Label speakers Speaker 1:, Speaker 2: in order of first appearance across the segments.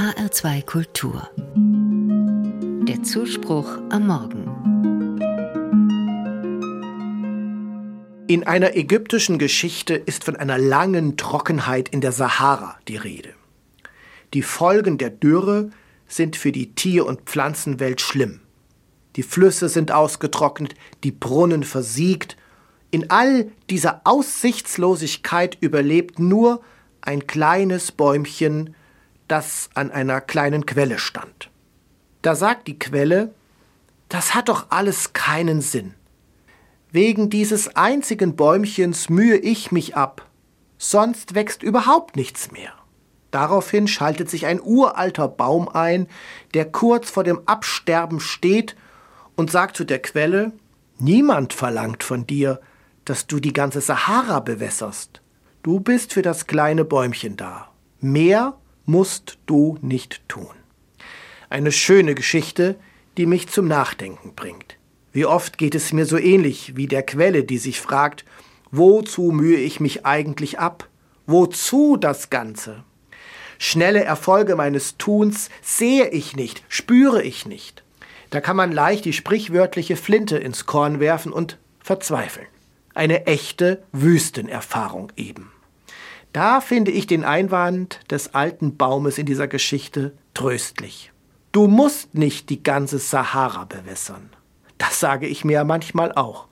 Speaker 1: HR2 Kultur. Der Zuspruch am Morgen.
Speaker 2: In einer ägyptischen Geschichte ist von einer langen Trockenheit in der Sahara die Rede. Die Folgen der Dürre sind für die Tier- und Pflanzenwelt schlimm. Die Flüsse sind ausgetrocknet, die Brunnen versiegt. In all dieser Aussichtslosigkeit überlebt nur ein kleines Bäumchen, das an einer kleinen Quelle stand. Da sagt die Quelle, das hat doch alles keinen Sinn. Wegen dieses einzigen Bäumchens mühe ich mich ab, sonst wächst überhaupt nichts mehr. Daraufhin schaltet sich ein uralter Baum ein, der kurz vor dem Absterben steht und sagt zu der Quelle, niemand verlangt von dir, dass du die ganze Sahara bewässerst. Du bist für das kleine Bäumchen da. Mehr musst du nicht tun. Eine schöne Geschichte, die mich zum Nachdenken bringt. Wie oft geht es mir so ähnlich wie der Quelle, die sich fragt, wozu mühe ich mich eigentlich ab? Wozu das Ganze? Schnelle Erfolge meines Tuns sehe ich nicht, spüre ich nicht. Da kann man leicht die sprichwörtliche Flinte ins Korn werfen und verzweifeln. Eine echte Wüstenerfahrung eben. Da finde ich den Einwand des alten Baumes in dieser Geschichte tröstlich. Du musst nicht die ganze Sahara bewässern. Das sage ich mir manchmal auch.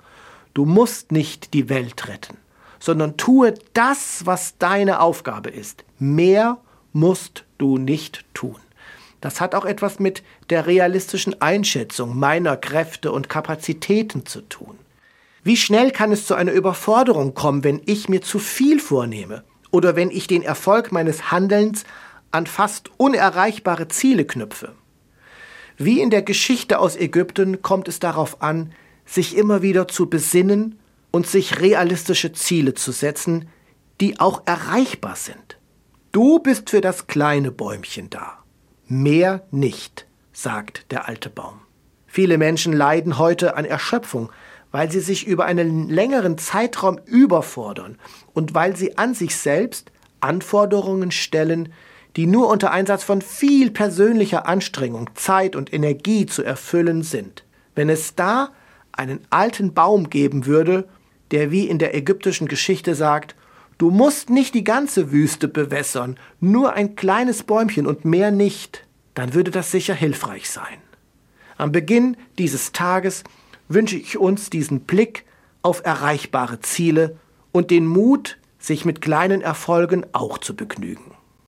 Speaker 2: Du musst nicht die Welt retten, sondern tue das, was deine Aufgabe ist. Mehr musst du nicht tun. Das hat auch etwas mit der realistischen Einschätzung meiner Kräfte und Kapazitäten zu tun. Wie schnell kann es zu einer Überforderung kommen, wenn ich mir zu viel vornehme oder wenn ich den Erfolg meines Handelns an fast unerreichbare Ziele knüpfe. Wie in der Geschichte aus Ägypten kommt es darauf an, sich immer wieder zu besinnen und sich realistische Ziele zu setzen, die auch erreichbar sind. Du bist für das kleine Bäumchen da, mehr nicht, sagt der alte Baum. Viele Menschen leiden heute an Erschöpfung, weil sie sich über einen längeren Zeitraum überfordern und weil sie an sich selbst Anforderungen stellen, die nur unter Einsatz von viel persönlicher Anstrengung, Zeit und Energie zu erfüllen sind. Wenn es da einen alten Baum geben würde, der wie in der ägyptischen Geschichte sagt, du musst nicht die ganze Wüste bewässern, nur ein kleines Bäumchen und mehr nicht, dann würde das sicher hilfreich sein. Am Beginn dieses Tages wünsche ich uns diesen Blick auf erreichbare Ziele und den Mut, sich mit kleinen Erfolgen auch zu begnügen.